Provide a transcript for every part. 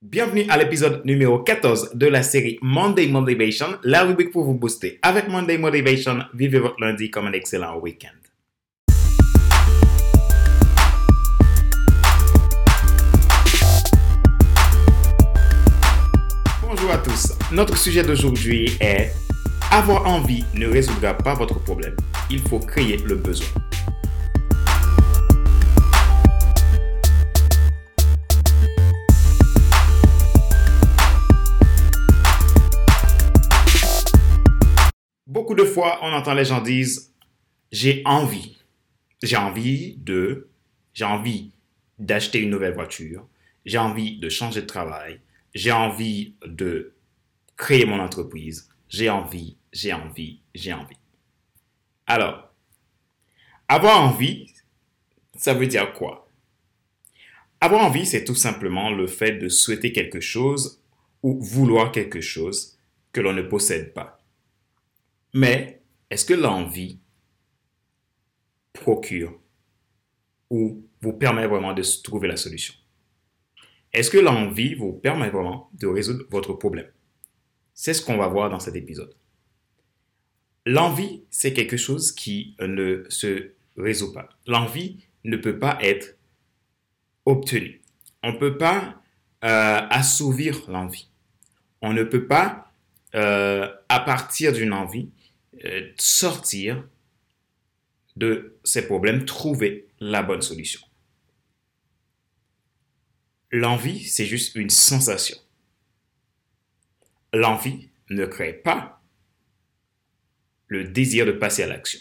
Bienvenue à l'épisode numéro 14 de la série Monday Motivation, la rubrique pour vous booster. Avec Monday Motivation, vivez votre lundi comme un excellent week-end. Bonjour à tous. Notre sujet d'aujourd'hui est Avoir envie ne résoudra pas votre problème. Il faut créer le besoin. Beaucoup de fois, on entend les gens dire j'ai envie. J'ai envie de j'ai envie d'acheter une nouvelle voiture, j'ai envie de changer de travail, j'ai envie de créer mon entreprise, j'ai envie, j'ai envie, j'ai envie. Alors, avoir envie, ça veut dire quoi? Avoir envie, c'est tout simplement le fait de souhaiter quelque chose ou vouloir quelque chose que l'on ne possède pas. Mais est-ce que l'envie procure ou vous permet vraiment de trouver la solution? Est-ce que l'envie vous permet vraiment de résoudre votre problème? C'est ce qu'on va voir dans cet épisode. L'envie, c'est quelque chose qui ne se résout pas. L'envie ne peut pas être obtenue. On ne peut pas euh, assouvir l'envie. On ne peut pas, euh, à partir d'une envie, euh, sortir de ces problèmes, trouver la bonne solution. L'envie, c'est juste une sensation. L'envie ne crée pas le désir de passer à l'action.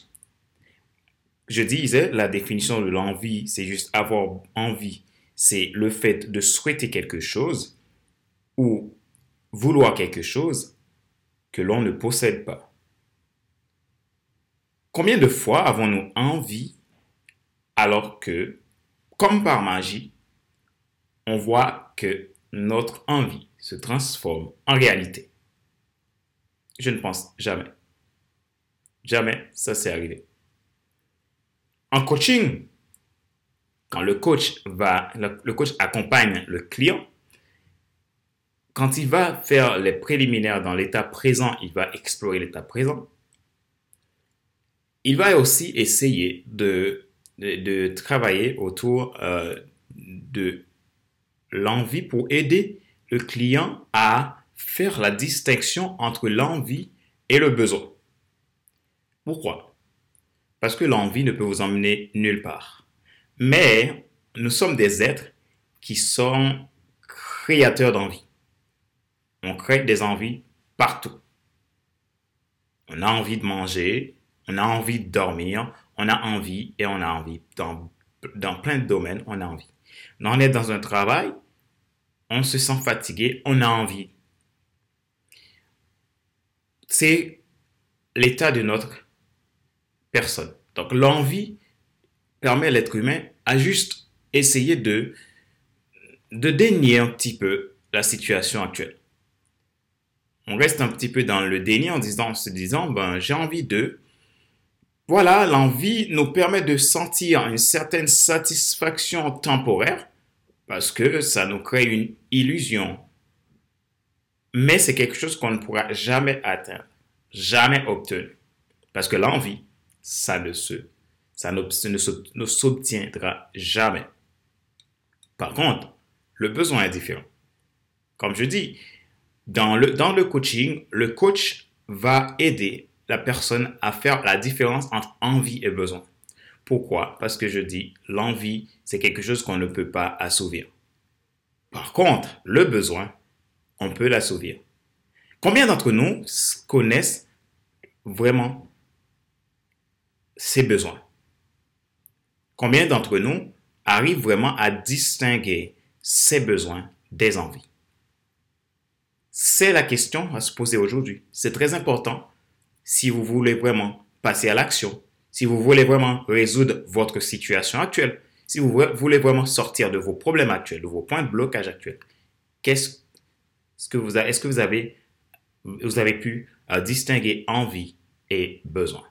Je disais, la définition de l'envie, c'est juste avoir envie. C'est le fait de souhaiter quelque chose ou vouloir quelque chose que l'on ne possède pas. Combien de fois avons-nous envie alors que, comme par magie, on voit que notre envie se transforme en réalité? Je ne pense jamais. Jamais ça s'est arrivé. En coaching, quand le coach va, le coach accompagne le client, quand il va faire les préliminaires dans l'état présent, il va explorer l'état présent il va aussi essayer de, de, travailler autour euh, de l'envie pour aider le client à faire la distinction entre l'envie et le besoin. Pourquoi? Parce que l'envie ne peut vous emmener nulle part. Mais nous sommes des êtres qui sont créateurs d'envie. On crée des envies partout. On a envie de manger, on a envie de dormir, on a envie et on a envie. Dans, plein de domaines, on a envie. On est dans un travail, on se sent fatigué, on a envie. C'est l'état de notre personne. Donc l'envie permet à l'être humain à juste essayer de, de dénier un petit peu la situation actuelle. On reste un petit peu dans le déni en, disant, en se disant, ben, j'ai envie de, voilà, l'envie nous permet de sentir une certaine satisfaction temporaire parce que ça nous crée une illusion. Mais c'est quelque chose qu'on ne pourra jamais atteindre, jamais obtenir. Parce que l'envie, ça ne se, ça ne s'obtiendra jamais. Par contre, le besoin est différent. Comme je dis, dans le, dans le coaching, le coach va aider la personne à faire la différence entre envie et besoin. Pourquoi? Parce que je dis, l'envie, c'est quelque chose qu'on ne peut pas assouvir. Par contre, le besoin, on peut l'assouvir. Combien d'entre nous connaissent vraiment ces besoins? Combien d'entre nous arrivent vraiment à distinguer ces besoins des envies? C'est la question à se poser aujourd'hui. C'est très important si vous voulez vraiment passer à l'action, si vous voulez vraiment résoudre votre situation actuelle, si vous voulez vraiment sortir de vos problèmes actuels, de vos points de blocage actuels, est-ce que vous avez, vous avez pu euh, distinguer envie et besoin?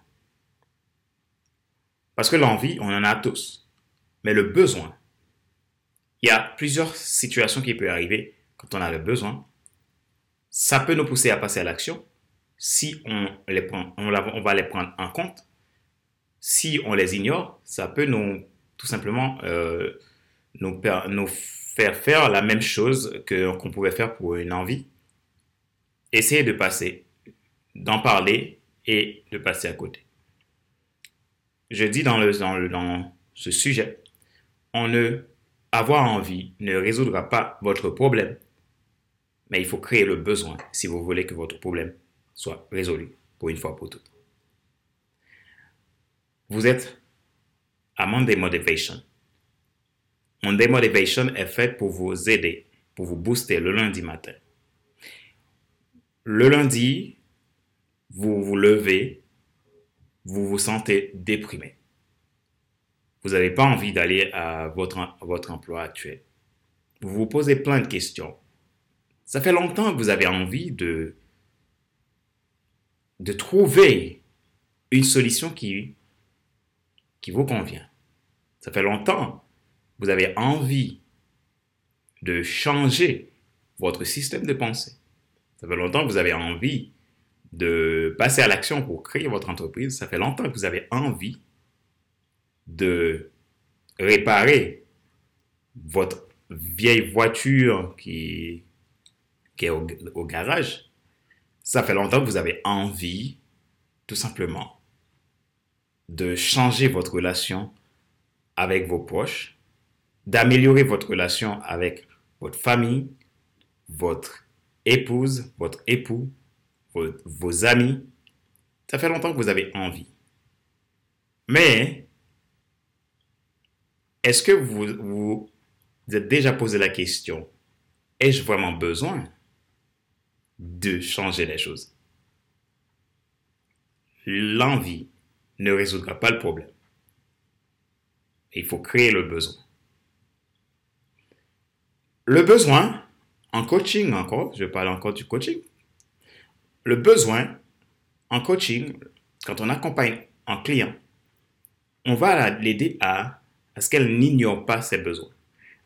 Parce que l'envie, on en a tous. Mais le besoin, il y a plusieurs situations qui peuvent arriver quand on a le besoin, ça peut nous pousser à passer à l'action si on, les prend, on, va les prendre en compte. Si on les ignore, ça peut nous, tout simplement, euh, nous, faire faire la même chose qu'on pouvait faire pour une envie. Essayer de passer, d'en parler et de passer à côté. Je dis dans, le, dans, le, dans ce sujet, avoir envie ne résoudra pas votre problème, mais il faut créer le besoin si vous voulez que votre problème soit résolu pour une fois pour toutes. Vous êtes à Monday Motivation. Monday Motivation est fait pour vous aider, pour vous booster le lundi matin. Le lundi, vous vous levez, vous vous sentez déprimé. Vous n'avez pas envie d'aller à votre, à votre emploi actuel. Vous vous posez plein de questions. Ça fait longtemps que vous avez envie de, de trouver une solution qui, vous convient. Ça fait longtemps que vous avez envie de changer votre système de pensée. Ça fait longtemps que vous avez envie de passer à l'action pour créer votre entreprise. Ça fait longtemps que vous avez envie de réparer votre vieille voiture qui, est au garage. Ça fait longtemps que vous avez envie, tout simplement, de changer votre relation avec vos proches, d'améliorer votre relation avec votre famille, votre épouse, votre époux, vos, amis. Ça fait longtemps que vous avez envie. Mais, est-ce que vous vous êtes déjà posé la question, ai-je vraiment besoin? De changer les choses L'envie ne résoudra pas le problème. Il faut créer le besoin. Le besoin, en coaching encore, je parle encore du coaching, le besoin en coaching, quand on accompagne un client, on va l'aider à, à ce qu'elle n'ignore pas ses besoins,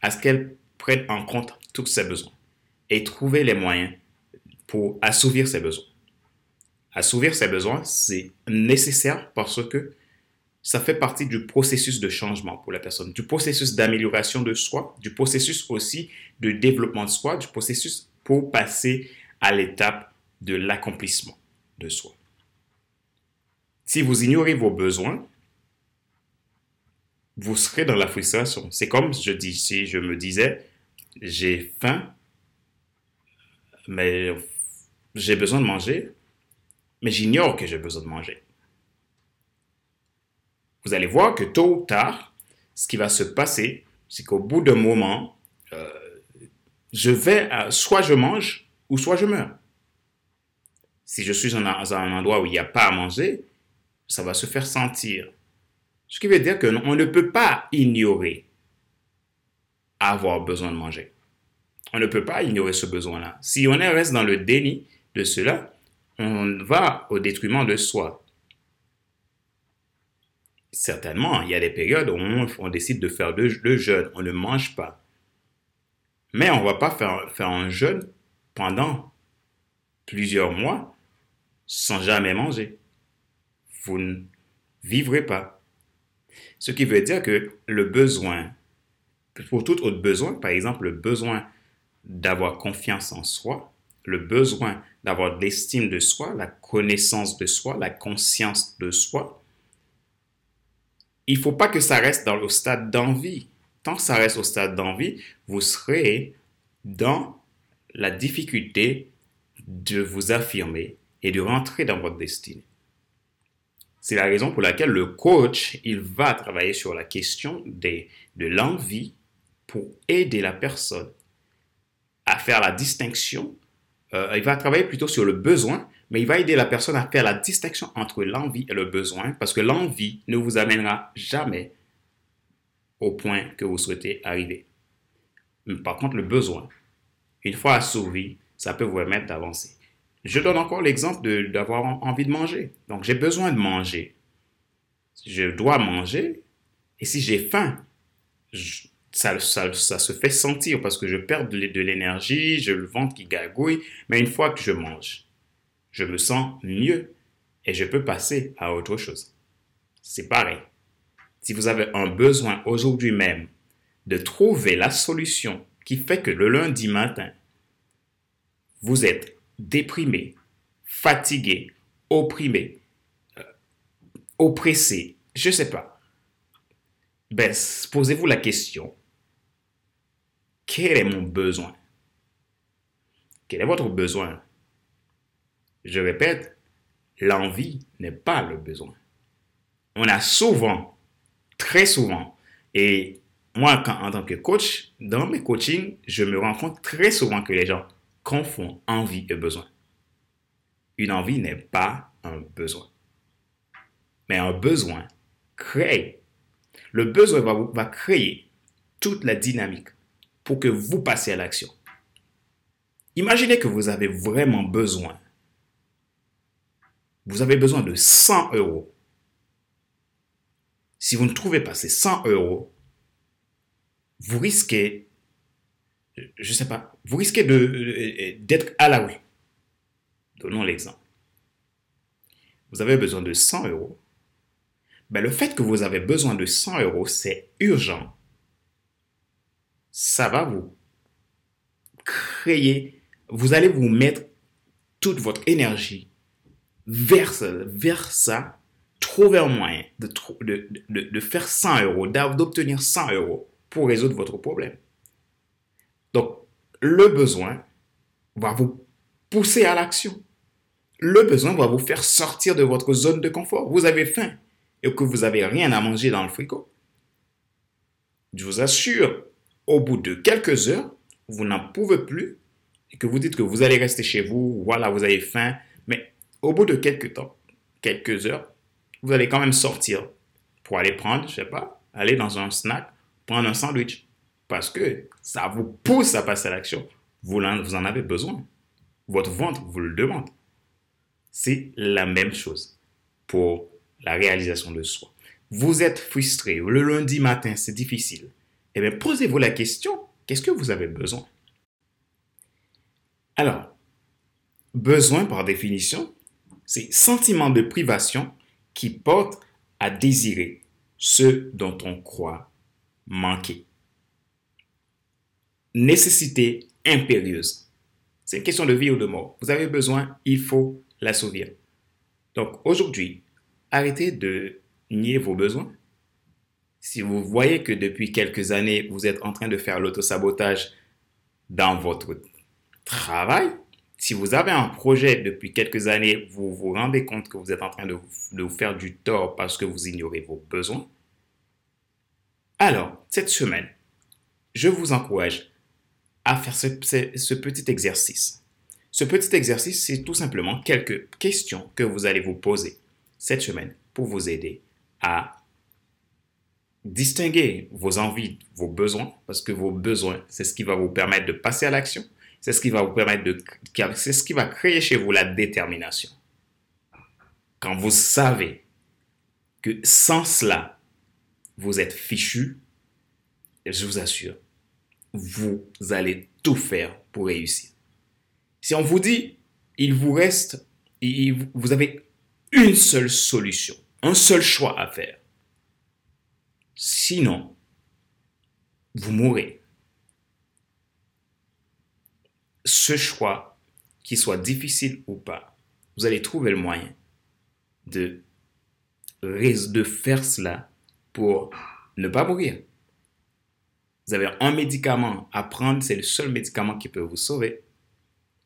à ce qu'elle prenne en compte tous ses besoins et trouver les moyens pour assouvir ses besoins. Assouvir ses besoins, c'est nécessaire parce que ça fait partie du processus de changement pour la personne, du processus d'amélioration de soi, du processus aussi de développement de soi, du processus pour passer à l'étape de l'accomplissement de soi. Si vous ignorez vos besoins, vous serez dans la frustration. C'est comme je dis, si je me disais, j'ai faim, mais j'ai besoin de manger, mais j'ignore que j'ai besoin de manger. Vous allez voir que tôt ou tard, ce qui va se passer, c'est qu'au bout d'un moment, euh, je vais, soit je mange ou soit je meurs si je suis dans un endroit où il n'y a pas à manger, ça va se faire sentir. Ce qui veut dire qu'on ne peut pas ignorer avoir besoin de manger. On ne peut pas ignorer ce besoin-là. Si on reste dans le déni de cela, on va au détriment de soi. Certainement, il y a des périodes où on, décide de faire le, jeûne, on ne mange pas. Mais on ne va pas faire, faire un jeûne pendant plusieurs mois sans jamais manger. Vous ne vivrez pas. Ce qui veut dire que le besoin, pour tout autre besoin, par exemple le besoin d'avoir confiance en soi, le besoin d'avoir l'estime de soi, la connaissance de soi, la conscience de soi, il ne faut pas que ça reste dans le stade d'envie. Tant que ça reste au stade d'envie, vous serez dans la difficulté de vous affirmer et de rentrer dans votre destinée. C'est la raison pour laquelle le coach, il va travailler sur la question de l'envie pour aider la personne à faire la distinction. Euh, il va travailler plutôt sur le besoin, mais il va aider la personne à faire la distinction entre l'envie et le besoin, parce que l'envie ne vous amènera jamais au point que vous souhaitez arriver. Par contre, le besoin, une fois assouvi, ça peut vous permettre d'avancer. Je donne encore l'exemple d'avoir envie de manger. Donc, j'ai besoin de manger. Je dois manger. Et si j'ai faim, ça, ça, ça, se fait sentir parce que je perds de, l'énergie, j'ai le ventre qui gargouille, mais une fois que je mange, je me sens mieux et je peux passer à autre chose. C'est pareil. Si vous avez un besoin aujourd'hui même de trouver la solution qui fait que le lundi matin, vous êtes déprimé, fatigué, opprimé, euh, oppressé, je ne sais pas, ben, posez-vous la question, quel est mon besoin? Quel est votre besoin? Je répète, l'envie n'est pas le besoin. On a souvent, très souvent, et moi, en tant que coach, dans mes coachings, je me rends compte très souvent que les gens confondent envie et besoin. Une envie n'est pas un besoin. Mais un besoin crée. Le besoin va, va créer toute la dynamique que vous passiez à l'action. Imaginez que vous avez vraiment besoin. Vous avez besoin de 100 euros. Si vous ne trouvez pas ces 100 euros, vous risquez, je ne sais pas, vous risquez d'être à la rue. Donnons l'exemple. Vous avez besoin de 100 euros. Ben, le fait que vous avez besoin de 100 euros, c'est urgent. Ça va vous créer, vous allez vous mettre toute votre énergie vers, vers ça, trouver un moyen de, de, de, de faire 100 euros, d'obtenir 100 euros pour résoudre votre problème. Donc, le besoin va vous pousser à l'action. Le besoin va vous faire sortir de votre zone de confort. Vous avez faim et que vous n'avez rien à manger dans le frigo. Je vous assure, au bout de quelques heures, vous n'en pouvez plus et que vous dites que vous allez rester chez vous, voilà, vous avez faim, mais au bout de quelques temps, quelques heures, vous allez quand même sortir pour aller prendre, je sais pas, aller dans un snack prendre un sandwich. Parce que ça vous pousse à passer à l'action. Vous, en avez besoin. Votre ventre vous le demande. C'est la même chose pour la réalisation de soi. Vous êtes frustré, le lundi matin, c'est difficile. Eh bien, posez-vous la question, qu'est-ce que vous avez besoin? Alors, besoin par définition, c'est sentiment de privation qui porte à désirer ce dont on croit manquer. Nécessité impérieuse. C'est une question de vie ou de mort. Vous avez besoin, il faut l'assouvir. Donc aujourd'hui, arrêtez de nier vos besoins. Si vous voyez que depuis quelques années, vous êtes en train de faire l'autosabotage dans votre travail, si vous avez un projet depuis quelques années, vous vous rendez compte que vous êtes en train de, vous faire du tort parce que vous ignorez vos besoins, alors, cette semaine, je vous encourage à faire ce, petit exercice. Ce petit exercice, c'est tout simplement quelques questions que vous allez vous poser cette semaine pour vous aider à distinguer vos envies, vos besoins, parce que vos besoins, c'est ce qui va vous permettre de passer à l'action. C'est ce qui va vous permettre de, c'est ce qui va créer chez vous la détermination. Quand vous savez que sans cela, vous êtes fichu, je vous assure, vous allez tout faire pour réussir. Si on vous dit, il vous reste, vous avez une seule solution, un seul choix à faire. Sinon, vous mourrez. Ce choix, qu'il soit difficile ou pas, vous allez trouver le moyen de, de faire cela pour ne pas mourir. Vous avez un médicament à prendre, c'est le seul médicament qui peut vous sauver,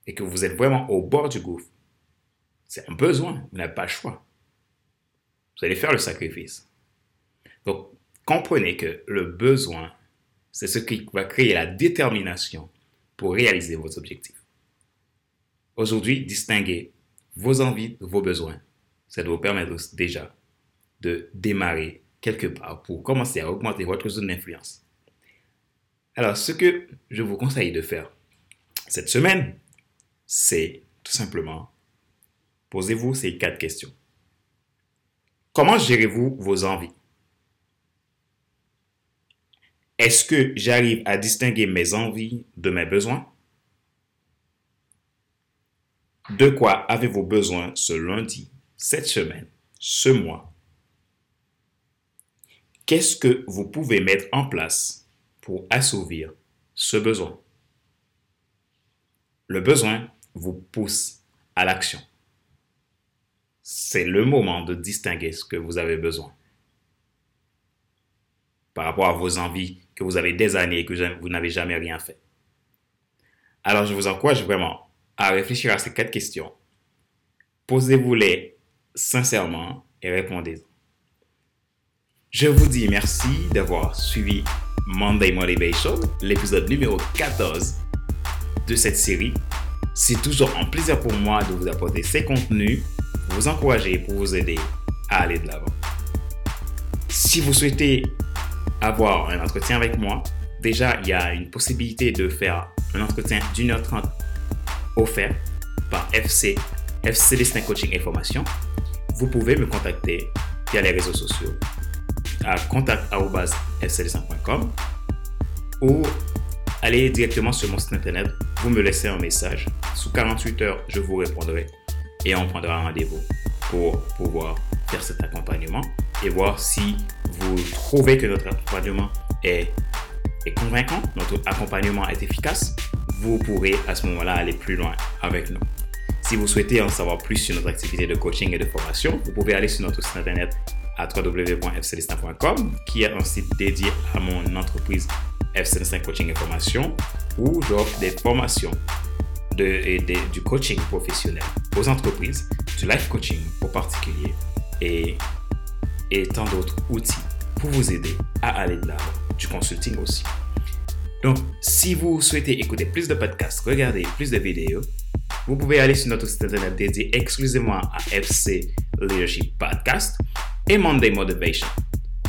et que vous êtes vraiment au bord du gouffre. C'est un besoin, vous n'avez pas le choix. Vous allez faire le sacrifice. Donc, comprenez que le besoin, c'est ce qui va créer la détermination pour réaliser vos objectifs. Aujourd'hui, distinguer vos envies de vos besoins. Ça doit vous permettre déjà de démarrer quelque part pour commencer à augmenter votre zone d'influence. Alors, ce que je vous conseille de faire cette semaine, c'est tout simplement, posez-vous ces quatre questions. Comment gérez-vous vos envies? Est-ce que j'arrive à distinguer mes envies de mes besoins? De quoi avez-vous besoin ce lundi, cette semaine, ce mois? Qu'est-ce que vous pouvez mettre en place pour assouvir ce besoin? Le besoin vous pousse à l'action. C'est le moment de distinguer ce que vous avez besoin par rapport à vos envies que vous avez des années et que vous n'avez jamais rien fait. Alors, je vous encourage vraiment à réfléchir à ces quatre questions. Posez-vous-les sincèrement et répondez. Je vous dis merci d'avoir suivi Monday Motivation, l'épisode numéro 14 de cette série. C'est toujours un plaisir pour moi de vous apporter ces contenus, vous encourager, pour vous aider à aller de l'avant. Si vous souhaitez avoir un entretien avec moi, déjà, il y a une possibilité de faire un entretien d'une heure trente offert par FC, FC Destin Coaching et Formation. Vous pouvez me contacter via les réseaux sociaux à contact.fcdestin.com ou aller directement sur mon site internet, vous me laissez un message. Sous 48 heures, je vous répondrai et on prendra un rendez-vous pour pouvoir faire cet accompagnement et voir si vous trouvez que notre accompagnement est, convaincant, notre accompagnement est efficace, vous pourrez à ce moment-là aller plus loin avec nous. Si vous souhaitez en savoir plus sur notre activité de coaching et de formation, vous pouvez aller sur notre site internet à www.fcelestin.com qui est un site dédié à mon entreprise FC5 Coaching et Formation où j'offre des formations de, et du coaching professionnel aux entreprises, du life coaching aux particuliers et tant d'autres outils pour vous aider à aller de l'avant, du consulting aussi. Donc, si vous souhaitez écouter plus de podcasts, regarder plus de vidéos, vous pouvez aller sur notre site internet dédié exclusivement à FC Leadership Podcast et Monday Motivation.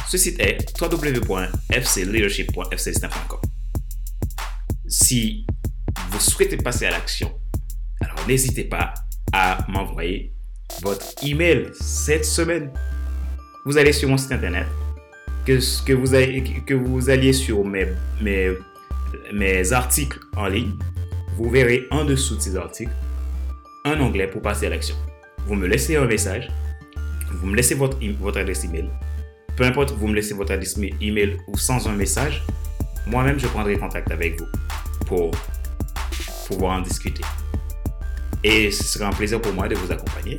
Ce site est www.fcleadership.fcsystem.com. Si vous souhaitez passer à l'action, alors n'hésitez pas à m'envoyer votre email cette semaine vous allez sur mon site internet, que, vous, alliez sur mes articles en ligne, vous verrez en dessous de ces articles un onglet pour passer à l'action. Vous me laissez un message, vous me laissez votre, votre adresse email. Peu importe, vous me laissez votre adresse email ou sans un message, moi-même je prendrai contact avec vous pour pouvoir en discuter. Et ce sera un plaisir pour moi de vous accompagner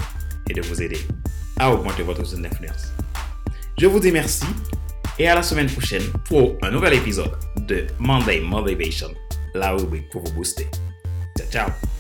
et de vous aider à augmenter votre zone d'influence. Je vous dis merci et à la semaine prochaine pour un nouvel épisode de Monday Motivation, la rubrique pour vous booster. Ciao, ciao!